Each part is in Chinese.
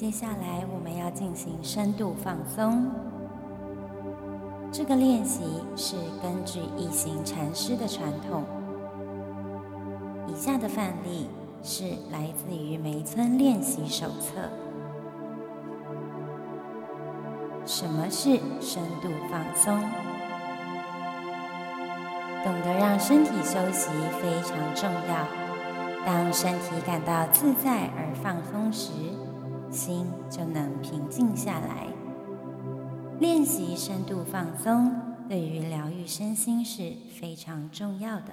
接下来我们要进行深度放松。这个练习是根据一行禅师的传统。以下的范例是来自于梅村练习手册。什么是深度放松？懂得让身体休息非常重要。当身体感到自在而放松时，心就能平静下来。练习深度放松，对于疗愈身心是非常重要的。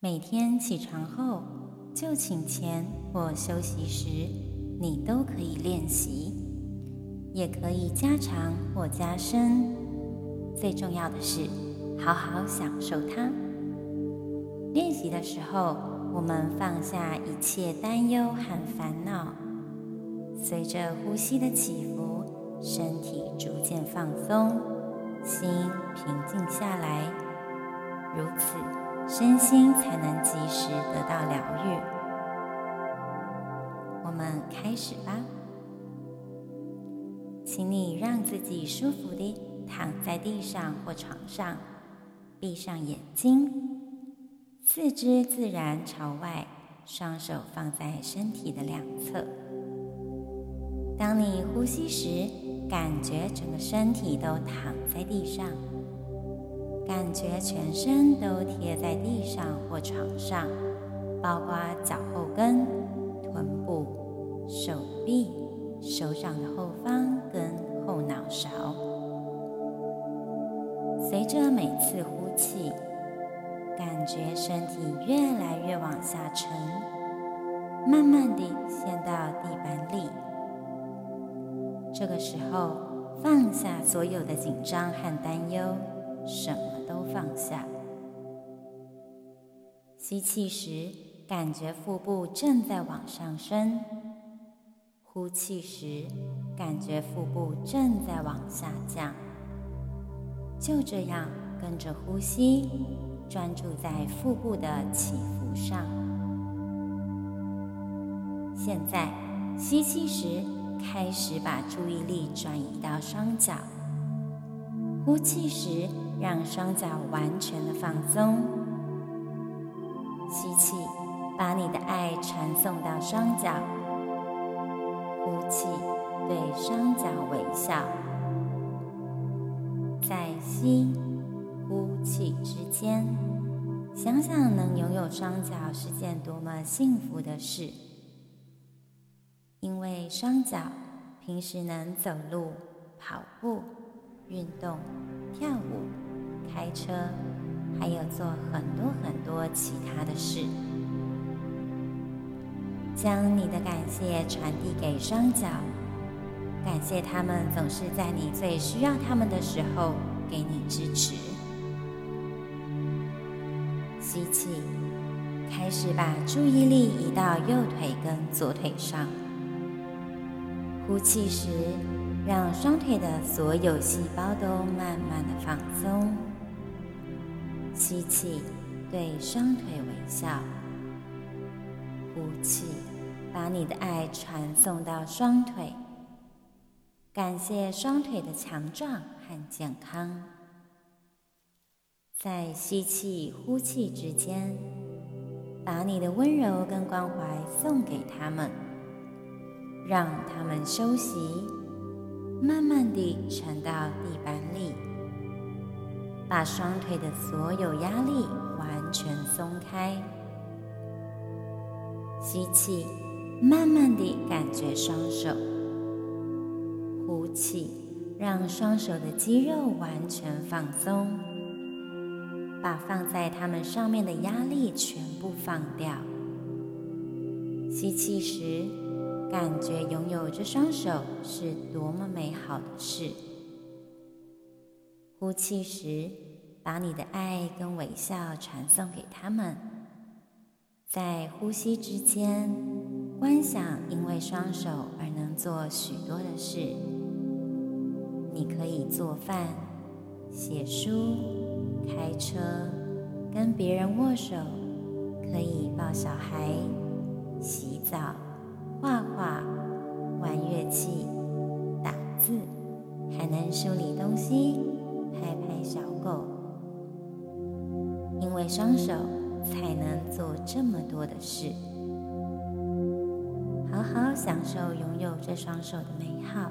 每天起床后、就寝前或休息时，你都可以练习，也可以加长或加深。最重要的是，好好享受它。练习的时候。我们放下一切担忧和烦恼，随着呼吸的起伏，身体逐渐放松，心平静下来，如此身心才能及时得到疗愈。我们开始吧，请你让自己舒服地躺在地上或床上，闭上眼睛。四肢自然朝外，双手放在身体的两侧。当你呼吸时，感觉整个身体都躺在地上，感觉全身都贴在地上或床上，包括脚后跟、臀部、手臂、手掌的后方跟后脑勺。随着每次呼气。感觉身体越来越往下沉，慢慢地陷到地板里。这个时候，放下所有的紧张和担忧，什么都放下。吸气时，感觉腹部正在往上升；呼气时，感觉腹部正在往下降。就这样，跟着呼吸。专注在腹部的起伏上。现在吸气时，开始把注意力转移到双脚；呼气时，让双脚完全的放松。吸气，把你的爱传送到双脚；呼气，对双脚微笑。再吸。呼气之间，想想能拥有双脚是件多么幸福的事。因为双脚平时能走路、跑步、运动、跳舞、开车，还有做很多很多其他的事。将你的感谢传递给双脚，感谢他们总是在你最需要他们的时候给你支持。吸气，开始把注意力移到右腿跟左腿上。呼气时，让双腿的所有细胞都慢慢的放松。吸气，对双腿微笑。呼气，把你的爱传送到双腿。感谢双腿的强壮和健康。在吸气、呼气之间，把你的温柔跟关怀送给他们，让他们休息，慢慢地沉到地板里，把双腿的所有压力完全松开。吸气，慢慢地感觉双手；呼气，让双手的肌肉完全放松。把放在他们上面的压力全部放掉。吸气时，感觉拥有这双手是多么美好的事。呼气时，把你的爱跟微笑传送给他们。在呼吸之间，观想因为双手而能做许多的事。你可以做饭、写书。开车，跟别人握手，可以抱小孩，洗澡，画画，玩乐器，打字，还能修理东西，拍拍小狗。因为双手，才能做这么多的事。好好享受拥有这双手的美好，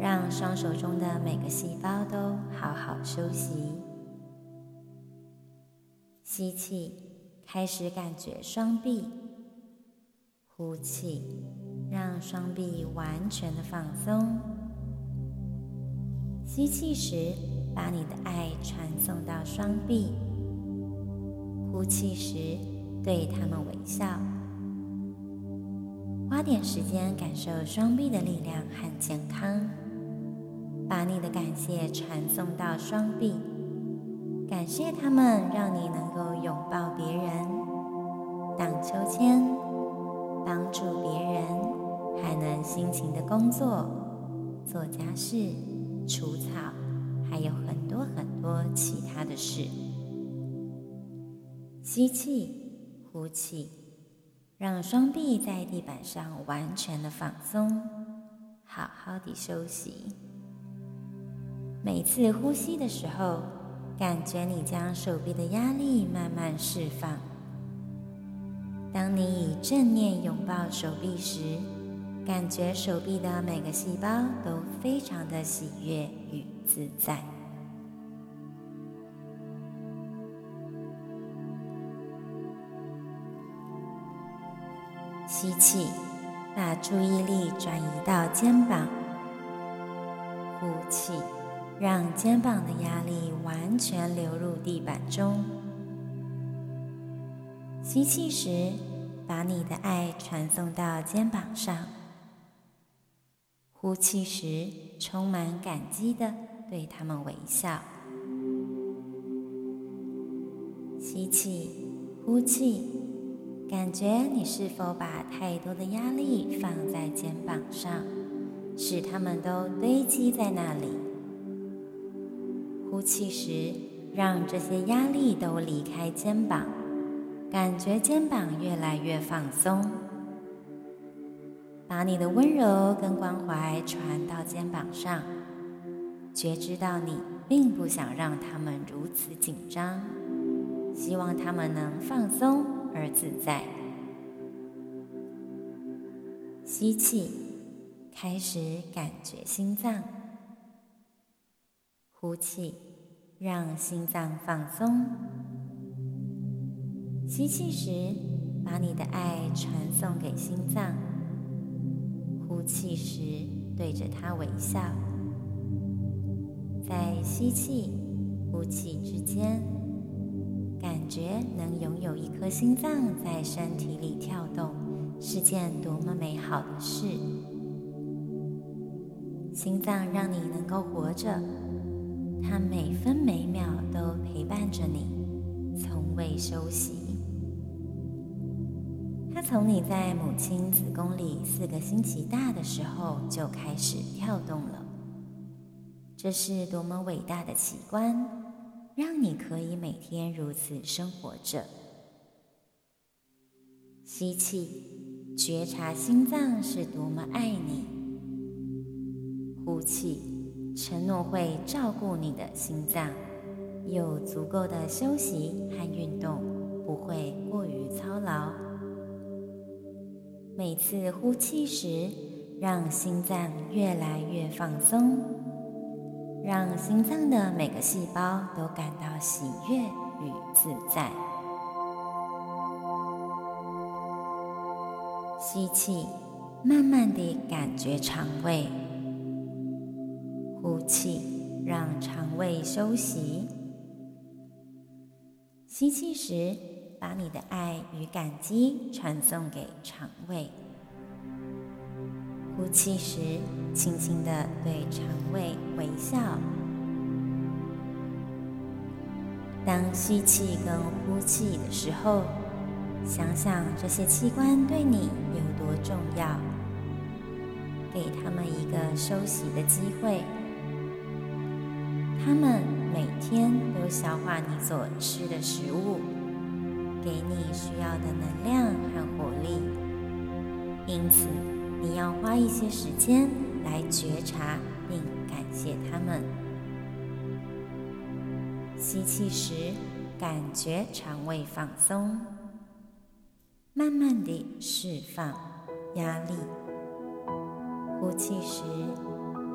让双手中的每个细胞都好好休息。吸气，开始感觉双臂；呼气，让双臂完全的放松。吸气时，把你的爱传送到双臂；呼气时，对他们微笑。花点时间感受双臂的力量和健康，把你的感谢传送到双臂。感谢他们，让你能够拥抱别人、荡秋千、帮助别人，还能辛勤的工作、做家事、除草，还有很多很多其他的事。吸气，呼气，让双臂在地板上完全的放松，好好的休息。每次呼吸的时候。感觉你将手臂的压力慢慢释放。当你以正念拥抱手臂时，感觉手臂的每个细胞都非常的喜悦与自在。吸气，把注意力转移到肩膀。呼气。让肩膀的压力完全流入地板中。吸气时，把你的爱传送到肩膀上。呼气时，充满感激的对他们微笑。吸气，呼气，感觉你是否把太多的压力放在肩膀上，使它们都堆积在那里？呼气时，让这些压力都离开肩膀，感觉肩膀越来越放松。把你的温柔跟关怀传到肩膀上，觉知到你并不想让他们如此紧张，希望他们能放松而自在。吸气，开始感觉心脏。呼气，让心脏放松。吸气时，把你的爱传送给心脏。呼气时，对着它微笑。在吸气、呼气之间，感觉能拥有一颗心脏在身体里跳动，是件多么美好的事！心脏让你能够活着。它每分每秒都陪伴着你，从未休息。它从你在母亲子宫里四个星期大的时候就开始跳动了。这是多么伟大的奇观，让你可以每天如此生活着。吸气，觉察心脏是多么爱你。呼气。承诺会照顾你的心脏，有足够的休息和运动，不会过于操劳。每次呼气时，让心脏越来越放松，让心脏的每个细胞都感到喜悦与自在。吸气，慢慢地感觉肠胃；呼气，让肠胃休息。吸气时，把你的爱与感激传送给肠胃；呼气时，轻轻地对肠胃微笑。当吸气跟呼气的时候，想想这些器官对你有多重要，给他们一个休息的机会。他们每天都消化你所吃的食物，给你需要的能量和活力。因此，你要花一些时间来觉察并感谢他们。吸气时，感觉肠胃放松。慢慢地释放压力，呼气时，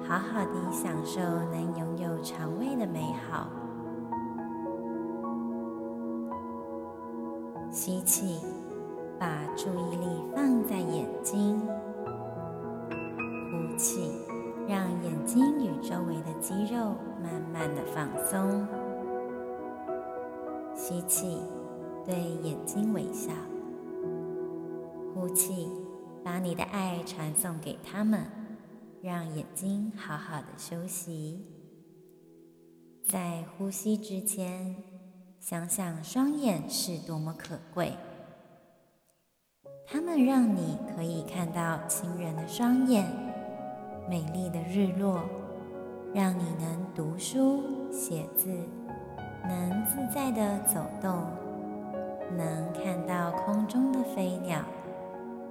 好好的享受能拥有肠胃的美好。吸气，把注意力放在眼睛；呼气，让眼睛与周围的肌肉慢慢的放松。吸气，对眼睛微笑。呼气，把你的爱传送给他们，让眼睛好好的休息。在呼吸之前，想想双眼是多么可贵，它们让你可以看到亲人的双眼，美丽的日落，让你能读书写字，能自在的走动，能看到空中的飞鸟。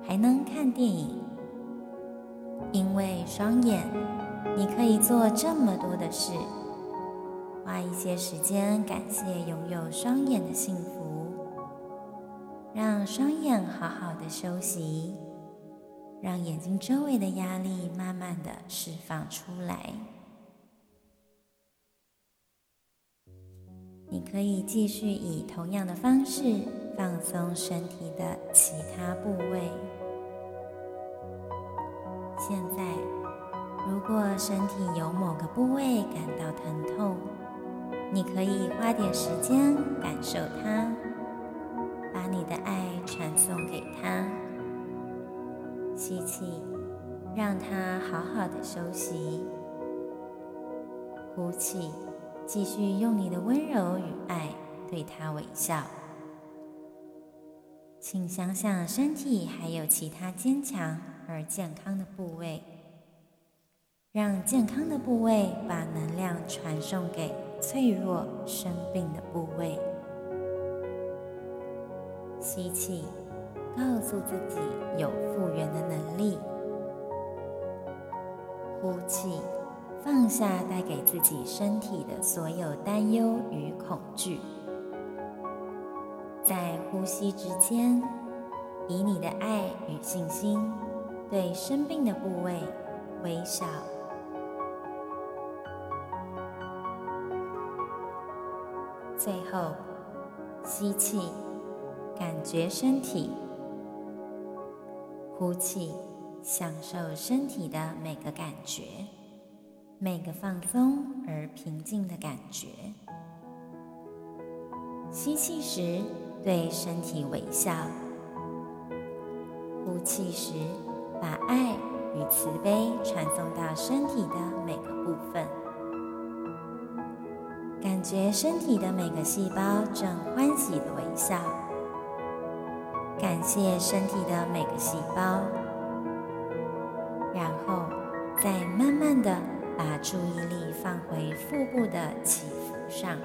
还能看电影，因为双眼，你可以做这么多的事。花一些时间感谢拥有双眼的幸福，让双眼好好的休息，让眼睛周围的压力慢慢的释放出来。你可以继续以同样的方式放松身体的其他部位。现在，如果身体有某个部位感到疼痛，你可以花点时间感受它，把你的爱传送给它。吸气，让它好好的休息；呼气，继续用你的温柔与爱对它微笑。请想想身体还有其他坚强。而健康的部位，让健康的部位把能量传送给脆弱生病的部位。吸气，告诉自己有复原的能力；呼气，放下带给自己身体的所有担忧与恐惧。在呼吸之间，以你的爱与信心。对生病的部位微笑，最后吸气，感觉身体；呼气，享受身体的每个感觉，每个放松而平静的感觉。吸气时对身体微笑，呼气时。把爱与慈悲传送到身体的每个部分，感觉身体的每个细胞正欢喜的微笑。感谢身体的每个细胞，然后再慢慢的把注意力放回腹部的起伏上。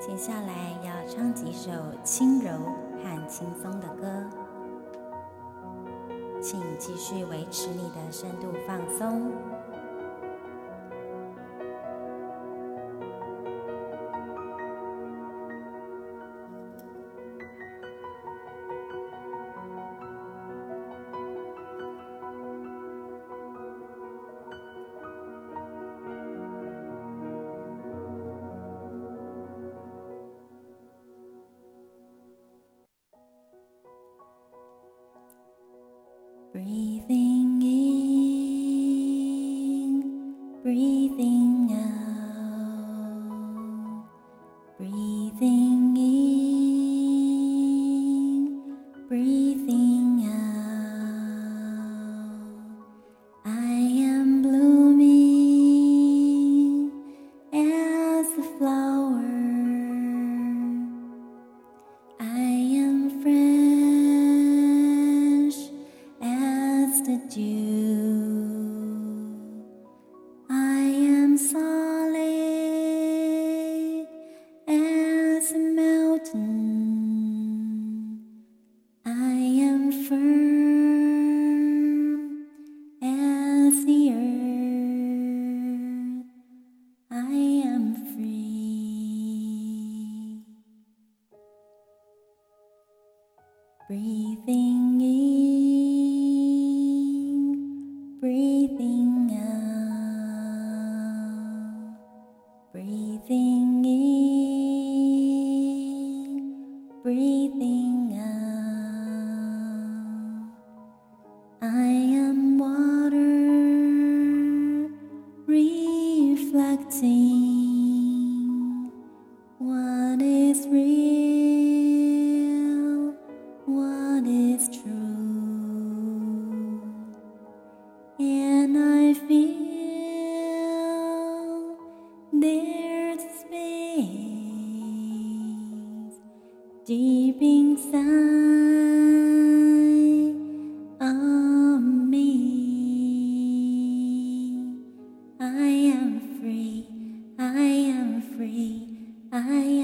接下来要唱几首轻柔和轻松的歌，请继续维持你的深度放松。everything. Everything is 爱。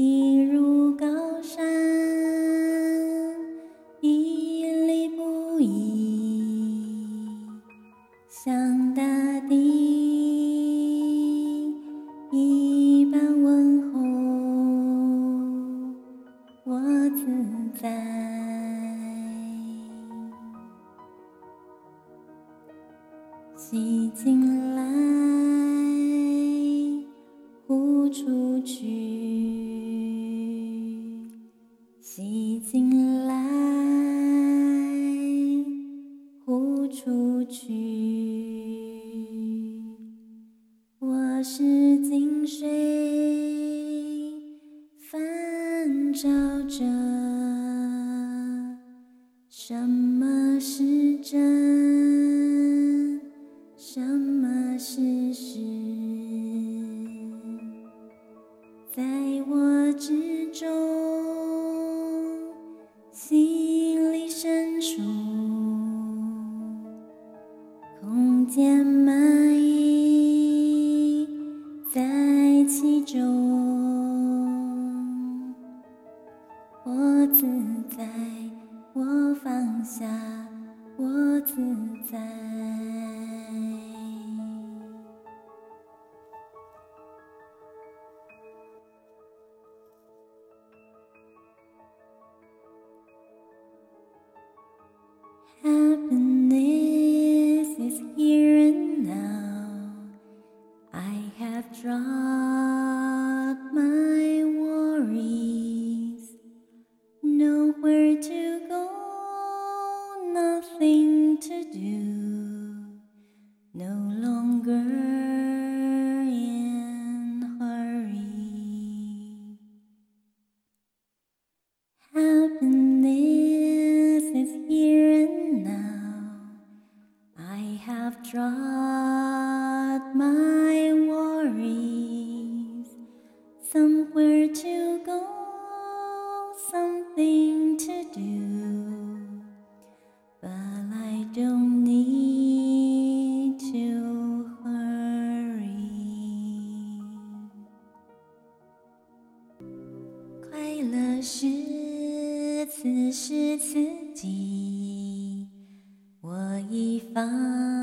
一如高山屹立不移。什么是真？快乐是此时此景我已放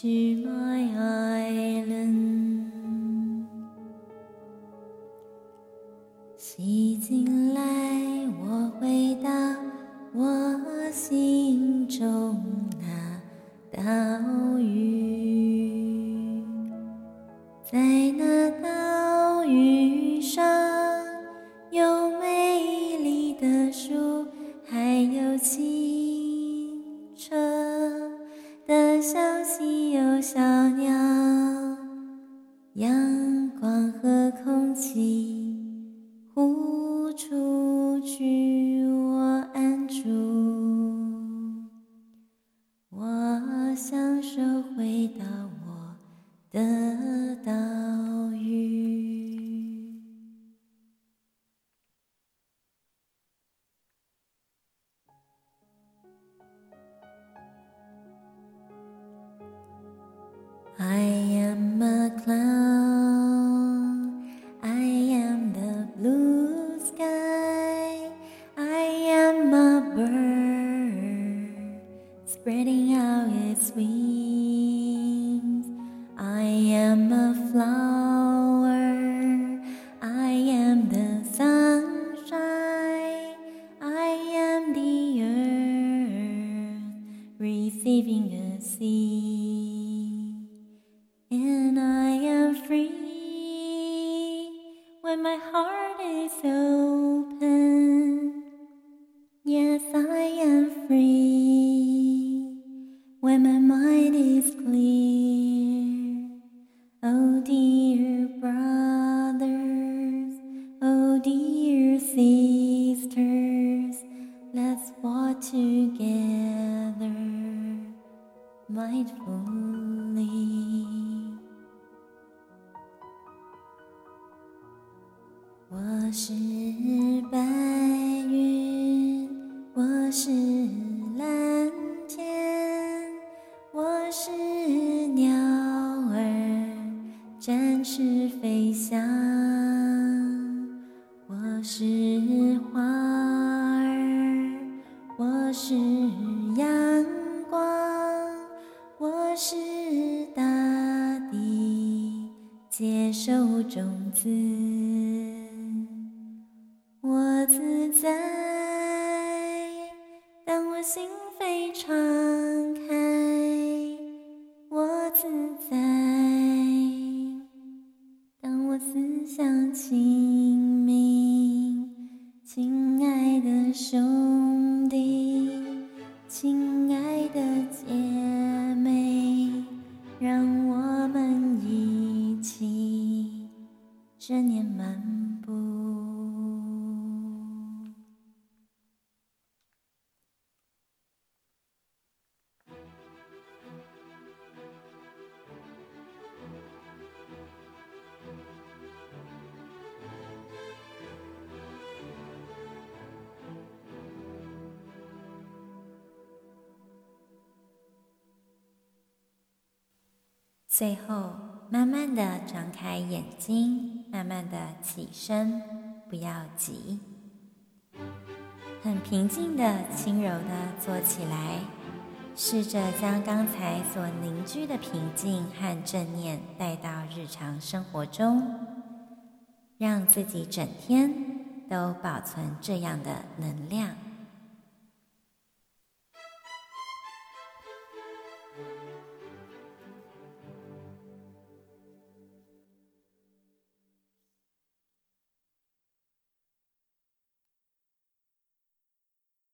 to my island. 接受种子。最后，慢慢的张开眼睛，慢慢的起身，不要急。很平静的、轻柔的坐起来，试着将刚才所凝聚的平静和正念带到日常生活中，让自己整天都保存这样的能量。